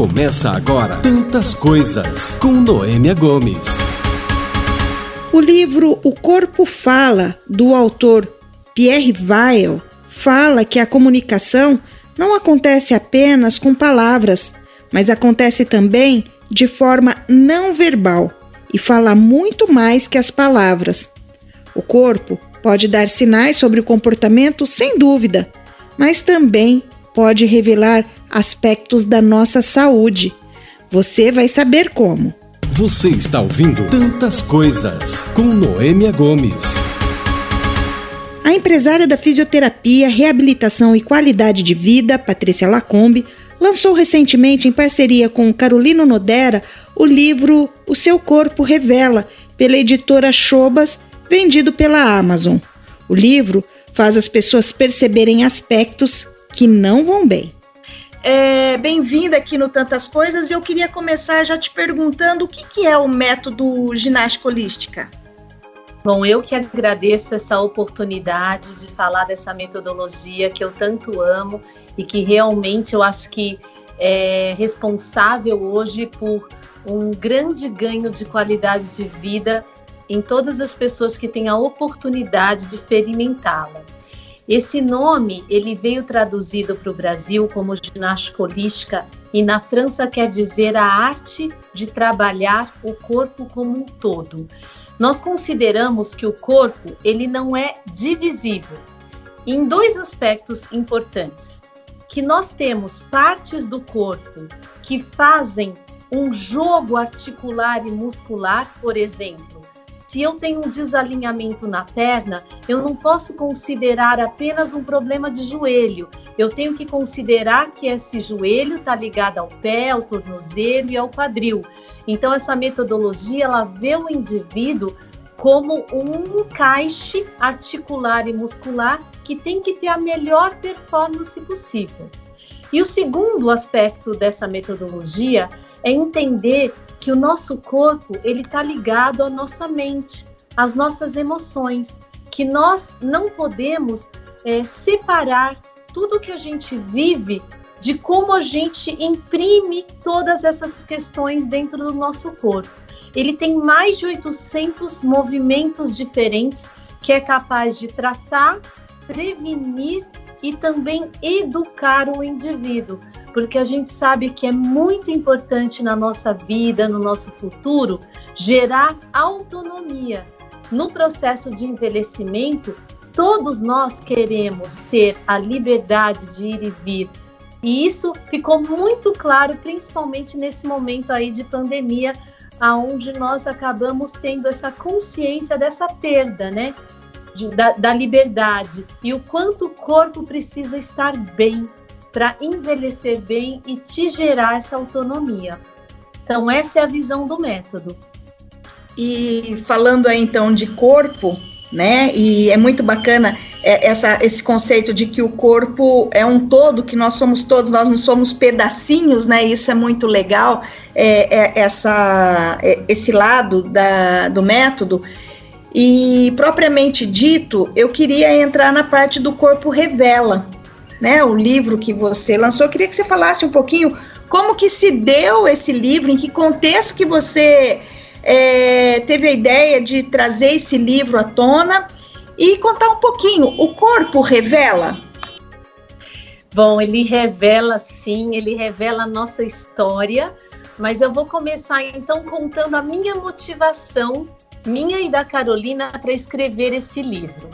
Começa agora Tantas Coisas com Noêmia Gomes. O livro O Corpo Fala, do autor Pierre Weil, fala que a comunicação não acontece apenas com palavras, mas acontece também de forma não verbal e fala muito mais que as palavras. O corpo pode dar sinais sobre o comportamento, sem dúvida, mas também pode revelar aspectos da nossa saúde. Você vai saber como. Você está ouvindo Tantas Coisas com Noêmia Gomes. A empresária da fisioterapia, reabilitação e qualidade de vida, Patrícia Lacombe, lançou recentemente, em parceria com Carolino Nodera, o livro O Seu Corpo Revela, pela editora Chobas, vendido pela Amazon. O livro faz as pessoas perceberem aspectos que não vão bem. É, Bem-vinda aqui no Tantas Coisas e eu queria começar já te perguntando o que, que é o método ginástica holística. Bom, eu que agradeço essa oportunidade de falar dessa metodologia que eu tanto amo e que realmente eu acho que é responsável hoje por um grande ganho de qualidade de vida em todas as pessoas que têm a oportunidade de experimentá-la. Esse nome ele veio traduzido para o Brasil como ginástica holística e na França quer dizer a arte de trabalhar o corpo como um todo. Nós consideramos que o corpo ele não é divisível em dois aspectos importantes, que nós temos partes do corpo que fazem um jogo articular e muscular, por exemplo. Se eu tenho um desalinhamento na perna, eu não posso considerar apenas um problema de joelho. Eu tenho que considerar que esse joelho está ligado ao pé, ao tornozelo e ao quadril. Então, essa metodologia ela vê o indivíduo como um encaixe articular e muscular que tem que ter a melhor performance possível. E o segundo aspecto dessa metodologia é entender que o nosso corpo ele está ligado à nossa mente, às nossas emoções, que nós não podemos é, separar tudo que a gente vive de como a gente imprime todas essas questões dentro do nosso corpo. Ele tem mais de 800 movimentos diferentes que é capaz de tratar, prevenir e também educar o indivíduo, porque a gente sabe que é muito importante na nossa vida, no nosso futuro, gerar autonomia. No processo de envelhecimento, todos nós queremos ter a liberdade de ir e vir, e isso ficou muito claro, principalmente nesse momento aí de pandemia, aonde nós acabamos tendo essa consciência dessa perda, né? De, da, da liberdade e o quanto o corpo precisa estar bem para envelhecer bem e te gerar essa autonomia. Então, essa é a visão do método. E falando aí então de corpo, né? E é muito bacana é, essa, esse conceito de que o corpo é um todo, que nós somos todos, nós não somos pedacinhos, né? Isso é muito legal, é, é essa, é, esse lado da, do método. E propriamente dito, eu queria entrar na parte do corpo revela, né? O livro que você lançou. Eu queria que você falasse um pouquinho como que se deu esse livro, em que contexto que você é, teve a ideia de trazer esse livro à tona e contar um pouquinho. O corpo revela? Bom, ele revela sim, ele revela a nossa história, mas eu vou começar então contando a minha motivação, minha e da Carolina, para escrever esse livro.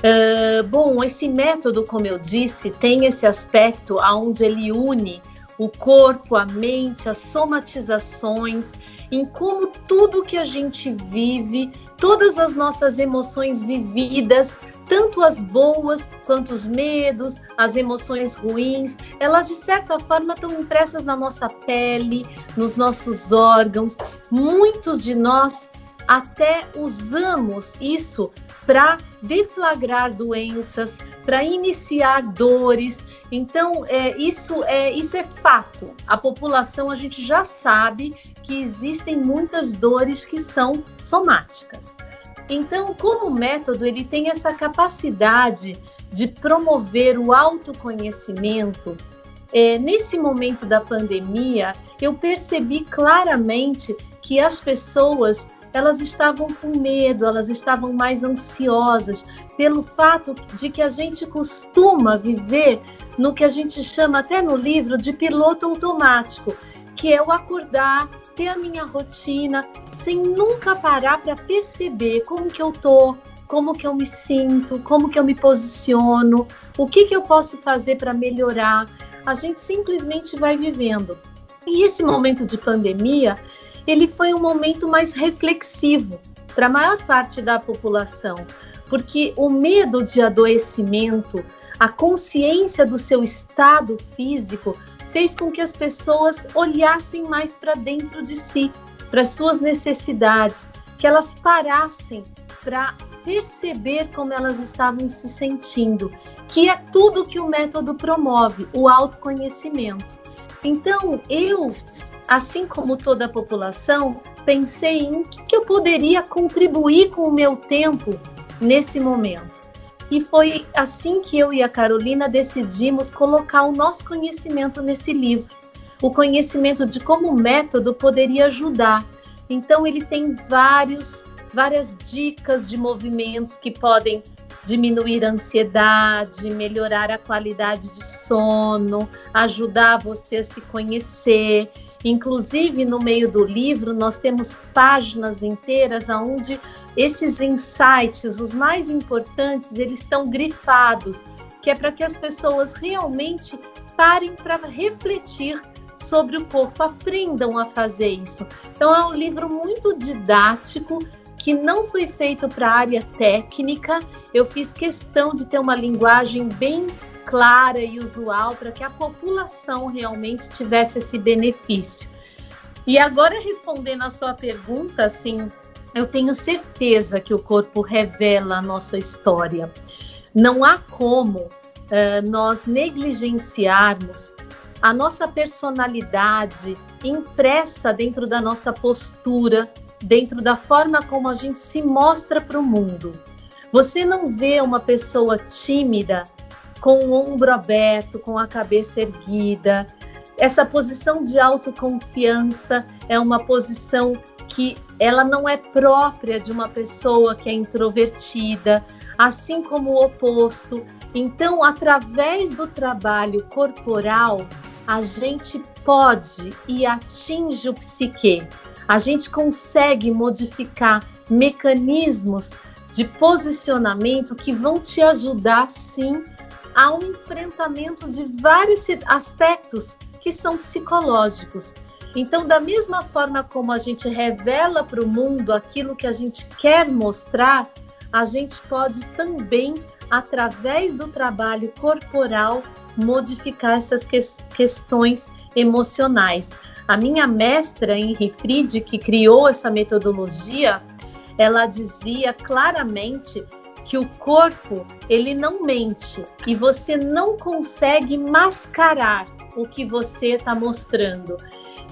Uh, bom, esse método, como eu disse, tem esse aspecto onde ele une o corpo, a mente, as somatizações, em como tudo que a gente vive todas as nossas emoções vividas, tanto as boas quanto os medos, as emoções ruins, elas de certa forma estão impressas na nossa pele, nos nossos órgãos. Muitos de nós até usamos isso para deflagrar doenças, para iniciar dores. Então, é, isso, é, isso é fato. A população, a gente já sabe que existem muitas dores que são somáticas. Então, como método, ele tem essa capacidade de promover o autoconhecimento é, nesse momento da pandemia, eu percebi claramente que as pessoas elas estavam com medo, elas estavam mais ansiosas pelo fato de que a gente costuma viver no que a gente chama até no livro de piloto automático, que é o acordar, ter a minha rotina, sem nunca parar para perceber como que eu tô, como que eu me sinto, como que eu me posiciono, o que que eu posso fazer para melhorar. A gente simplesmente vai vivendo. E esse momento de pandemia, ele foi um momento mais reflexivo para a maior parte da população, porque o medo de adoecimento, a consciência do seu estado físico fez com que as pessoas olhassem mais para dentro de si, para suas necessidades, que elas parassem para perceber como elas estavam se sentindo, que é tudo que o método promove, o autoconhecimento. Então, eu assim como toda a população, pensei em que, que eu poderia contribuir com o meu tempo nesse momento. E foi assim que eu e a Carolina decidimos colocar o nosso conhecimento nesse livro. O conhecimento de como o método poderia ajudar. Então ele tem vários várias dicas de movimentos que podem diminuir a ansiedade, melhorar a qualidade de sono, ajudar você a se conhecer, Inclusive, no meio do livro, nós temos páginas inteiras onde esses insights, os mais importantes, eles estão grifados, que é para que as pessoas realmente parem para refletir sobre o corpo, aprendam a fazer isso. Então, é um livro muito didático, que não foi feito para a área técnica. Eu fiz questão de ter uma linguagem bem clara e usual para que a população realmente tivesse esse benefício. E agora respondendo a sua pergunta, assim, eu tenho certeza que o corpo revela a nossa história. Não há como uh, nós negligenciarmos a nossa personalidade impressa dentro da nossa postura, dentro da forma como a gente se mostra para o mundo. Você não vê uma pessoa tímida com o ombro aberto, com a cabeça erguida. Essa posição de autoconfiança é uma posição que ela não é própria de uma pessoa que é introvertida, assim como o oposto. Então, através do trabalho corporal, a gente pode e atinge o psique. A gente consegue modificar mecanismos de posicionamento que vão te ajudar sim ao enfrentamento de vários aspectos que são psicológicos. Então, da mesma forma como a gente revela para o mundo aquilo que a gente quer mostrar, a gente pode também, através do trabalho corporal, modificar essas que questões emocionais. A minha mestra, Henry Fried, que criou essa metodologia, ela dizia claramente que o corpo ele não mente e você não consegue mascarar o que você está mostrando.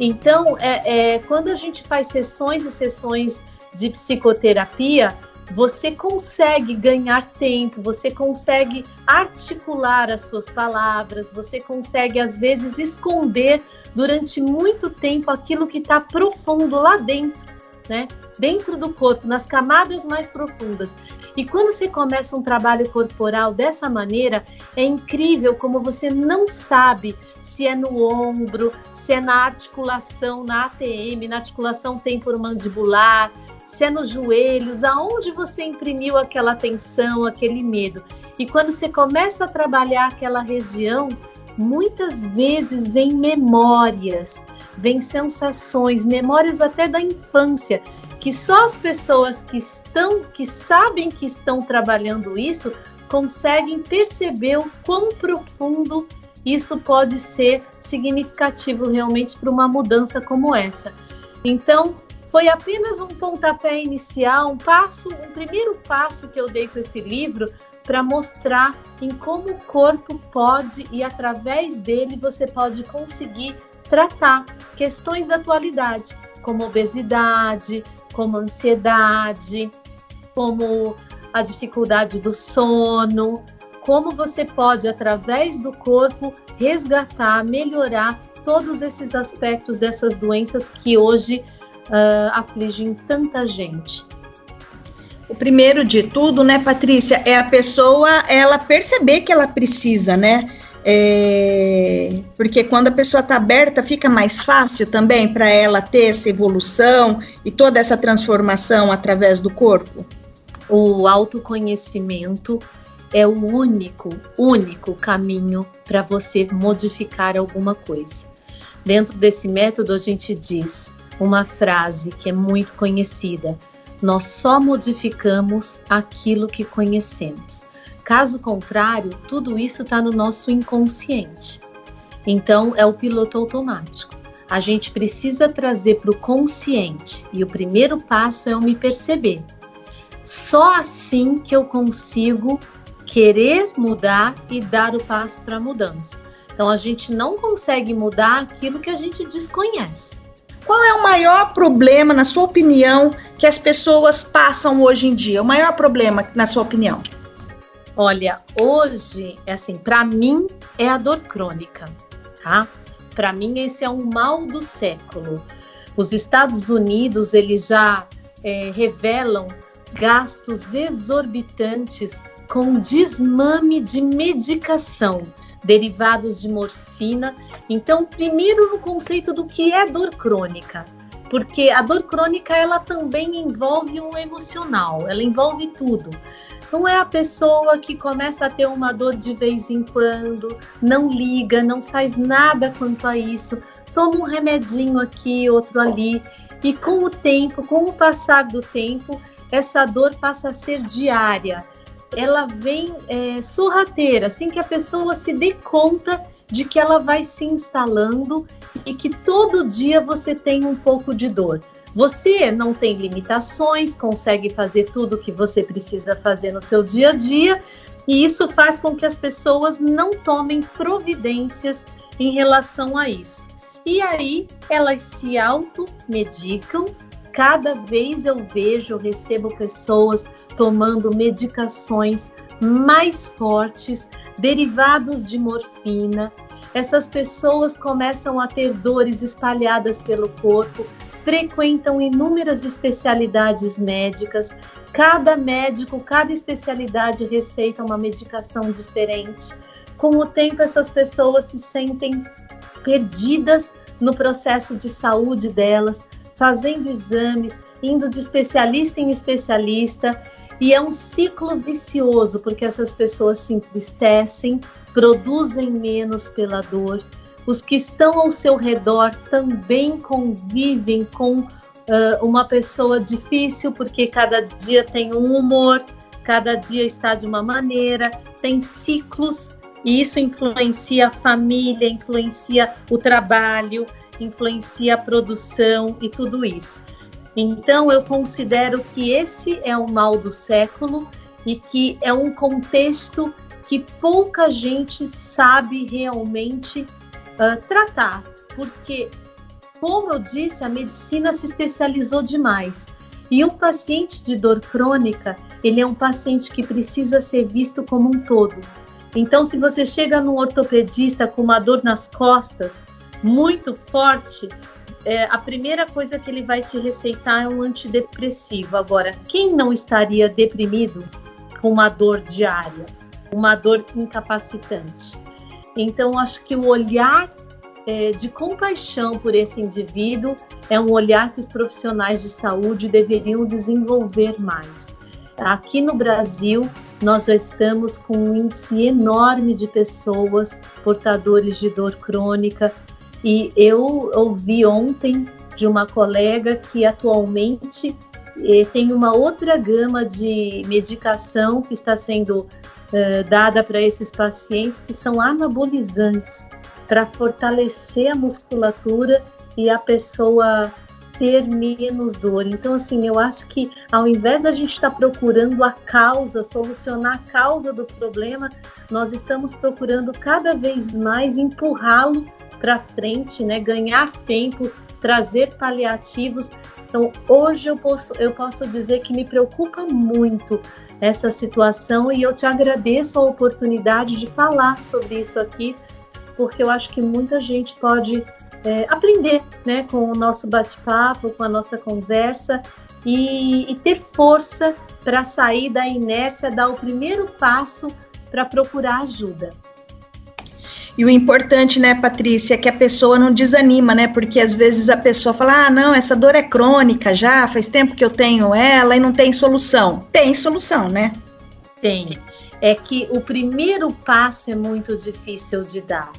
Então, é, é, quando a gente faz sessões e sessões de psicoterapia, você consegue ganhar tempo, você consegue articular as suas palavras, você consegue, às vezes, esconder durante muito tempo aquilo que está profundo lá dentro, né? Dentro do corpo, nas camadas mais profundas. E quando você começa um trabalho corporal dessa maneira, é incrível como você não sabe se é no ombro, se é na articulação, na ATM, na articulação temporomandibular, se é nos joelhos, aonde você imprimiu aquela tensão, aquele medo. E quando você começa a trabalhar aquela região, muitas vezes vem memórias, vem sensações, memórias até da infância, que só as pessoas que estão, que sabem que estão trabalhando isso, conseguem perceber o quão profundo isso pode ser significativo realmente para uma mudança como essa. Então, foi apenas um pontapé inicial, um passo, um primeiro passo que eu dei com esse livro para mostrar em como o corpo pode e através dele você pode conseguir tratar questões da atualidade, como obesidade, como ansiedade, como a dificuldade do sono, como você pode, através do corpo, resgatar, melhorar todos esses aspectos dessas doenças que hoje uh, afligem tanta gente. O primeiro de tudo, né, Patrícia, é a pessoa ela perceber que ela precisa, né? É, porque quando a pessoa está aberta, fica mais fácil também para ela ter essa evolução e toda essa transformação através do corpo. O autoconhecimento é o único, único caminho para você modificar alguma coisa. Dentro desse método, a gente diz uma frase que é muito conhecida: nós só modificamos aquilo que conhecemos. Caso contrário, tudo isso está no nosso inconsciente. Então, é o piloto automático. A gente precisa trazer para o consciente e o primeiro passo é eu me perceber. Só assim que eu consigo querer mudar e dar o passo para a mudança. Então, a gente não consegue mudar aquilo que a gente desconhece. Qual é o maior problema, na sua opinião, que as pessoas passam hoje em dia? O maior problema, na sua opinião? Olha, hoje, é assim, para mim é a dor crônica, tá? Para mim esse é um mal do século. Os Estados Unidos eles já é, revelam gastos exorbitantes com desmame de medicação derivados de morfina. Então, primeiro no conceito do que é dor crônica, porque a dor crônica ela também envolve um emocional, ela envolve tudo. Não é a pessoa que começa a ter uma dor de vez em quando, não liga, não faz nada quanto a isso, toma um remedinho aqui, outro ali, e com o tempo, com o passar do tempo, essa dor passa a ser diária. Ela vem é, sorrateira, assim que a pessoa se dê conta de que ela vai se instalando e que todo dia você tem um pouco de dor. Você não tem limitações, consegue fazer tudo o que você precisa fazer no seu dia a dia, e isso faz com que as pessoas não tomem providências em relação a isso. E aí elas se automedicam. Cada vez eu vejo, recebo pessoas tomando medicações mais fortes, derivados de morfina. Essas pessoas começam a ter dores espalhadas pelo corpo, frequentam inúmeras especialidades médicas. Cada médico, cada especialidade receita uma medicação diferente. Com o tempo, essas pessoas se sentem perdidas no processo de saúde delas, fazendo exames, indo de especialista em especialista, e é um ciclo vicioso, porque essas pessoas se entristecem, produzem menos pela dor os que estão ao seu redor também convivem com uh, uma pessoa difícil, porque cada dia tem um humor, cada dia está de uma maneira, tem ciclos, e isso influencia a família, influencia o trabalho, influencia a produção e tudo isso. Então, eu considero que esse é o mal do século e que é um contexto que pouca gente sabe realmente uh, tratar, porque, como eu disse, a medicina se especializou demais. E um paciente de dor crônica, ele é um paciente que precisa ser visto como um todo. Então, se você chega num ortopedista com uma dor nas costas muito forte, é, a primeira coisa que ele vai te receitar é um antidepressivo. Agora, quem não estaria deprimido com uma dor diária, uma dor incapacitante? Então, acho que o olhar é, de compaixão por esse indivíduo é um olhar que os profissionais de saúde deveriam desenvolver mais. Aqui no Brasil, nós já estamos com um índice enorme de pessoas portadores de dor crônica, e eu ouvi ontem de uma colega que atualmente eh, tem uma outra gama de medicação que está sendo eh, dada para esses pacientes que são anabolizantes para fortalecer a musculatura e a pessoa ter menos dor. Então, assim, eu acho que ao invés da gente estar tá procurando a causa, solucionar a causa do problema, nós estamos procurando cada vez mais empurrá-lo para frente, né? Ganhar tempo, trazer paliativos. Então, hoje eu posso, eu posso dizer que me preocupa muito essa situação e eu te agradeço a oportunidade de falar sobre isso aqui, porque eu acho que muita gente pode é, aprender né, com o nosso bate-papo, com a nossa conversa e, e ter força para sair da inércia, dar o primeiro passo para procurar ajuda. E o importante, né, Patrícia, é que a pessoa não desanima, né? Porque às vezes a pessoa fala: ah, não, essa dor é crônica já, faz tempo que eu tenho ela e não tem solução. Tem solução, né? Tem. É que o primeiro passo é muito difícil de dar.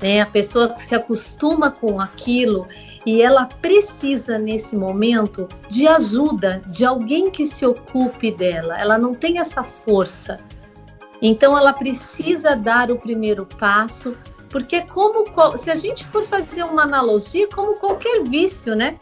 Né? A pessoa se acostuma com aquilo e ela precisa, nesse momento, de ajuda, de alguém que se ocupe dela. Ela não tem essa força. Então ela precisa dar o primeiro passo, porque como se a gente for fazer uma analogia, como qualquer vício, né?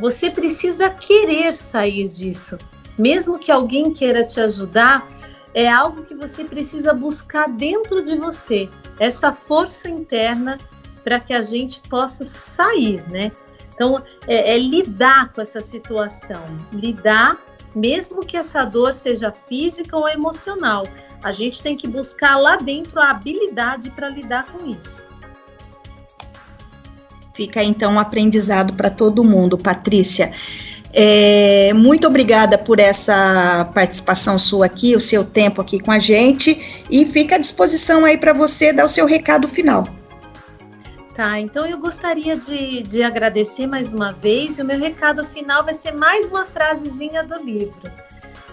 Você precisa querer sair disso. Mesmo que alguém queira te ajudar, é algo que você precisa buscar dentro de você, essa força interna para que a gente possa sair, né? Então, é, é lidar com essa situação, lidar, mesmo que essa dor seja física ou emocional. A gente tem que buscar lá dentro a habilidade para lidar com isso. Fica então um aprendizado para todo mundo, Patrícia. É, muito obrigada por essa participação sua aqui, o seu tempo aqui com a gente e fica à disposição aí para você dar o seu recado final. Tá, então eu gostaria de, de agradecer mais uma vez e o meu recado final vai ser mais uma frasezinha do livro,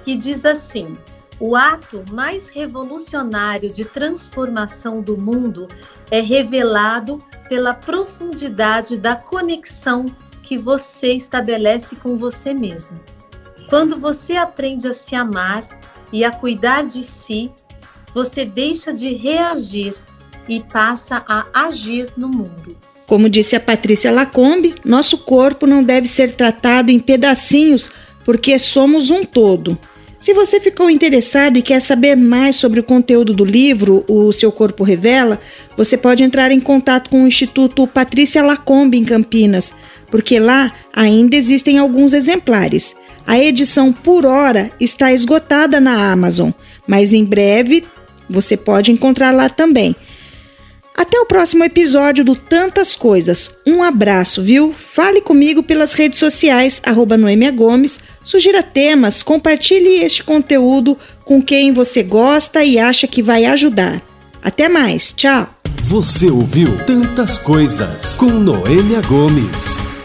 que diz assim: o ato mais revolucionário de transformação do mundo é revelado pela profundidade da conexão que você estabelece com você mesmo. Quando você aprende a se amar e a cuidar de si, você deixa de reagir e passa a agir no mundo. Como disse a Patrícia Lacombe, nosso corpo não deve ser tratado em pedacinhos porque somos um todo. Se você ficou interessado e quer saber mais sobre o conteúdo do livro O Seu Corpo Revela, você pode entrar em contato com o Instituto Patrícia Lacombe em Campinas, porque lá ainda existem alguns exemplares. A edição por hora está esgotada na Amazon, mas em breve você pode encontrar lá também. Até o próximo episódio do Tantas Coisas. Um abraço, viu? Fale comigo pelas redes sociais, arroba Noemia Gomes, sugira temas, compartilhe este conteúdo com quem você gosta e acha que vai ajudar. Até mais, tchau! Você ouviu Tantas Coisas com Noêmia Gomes.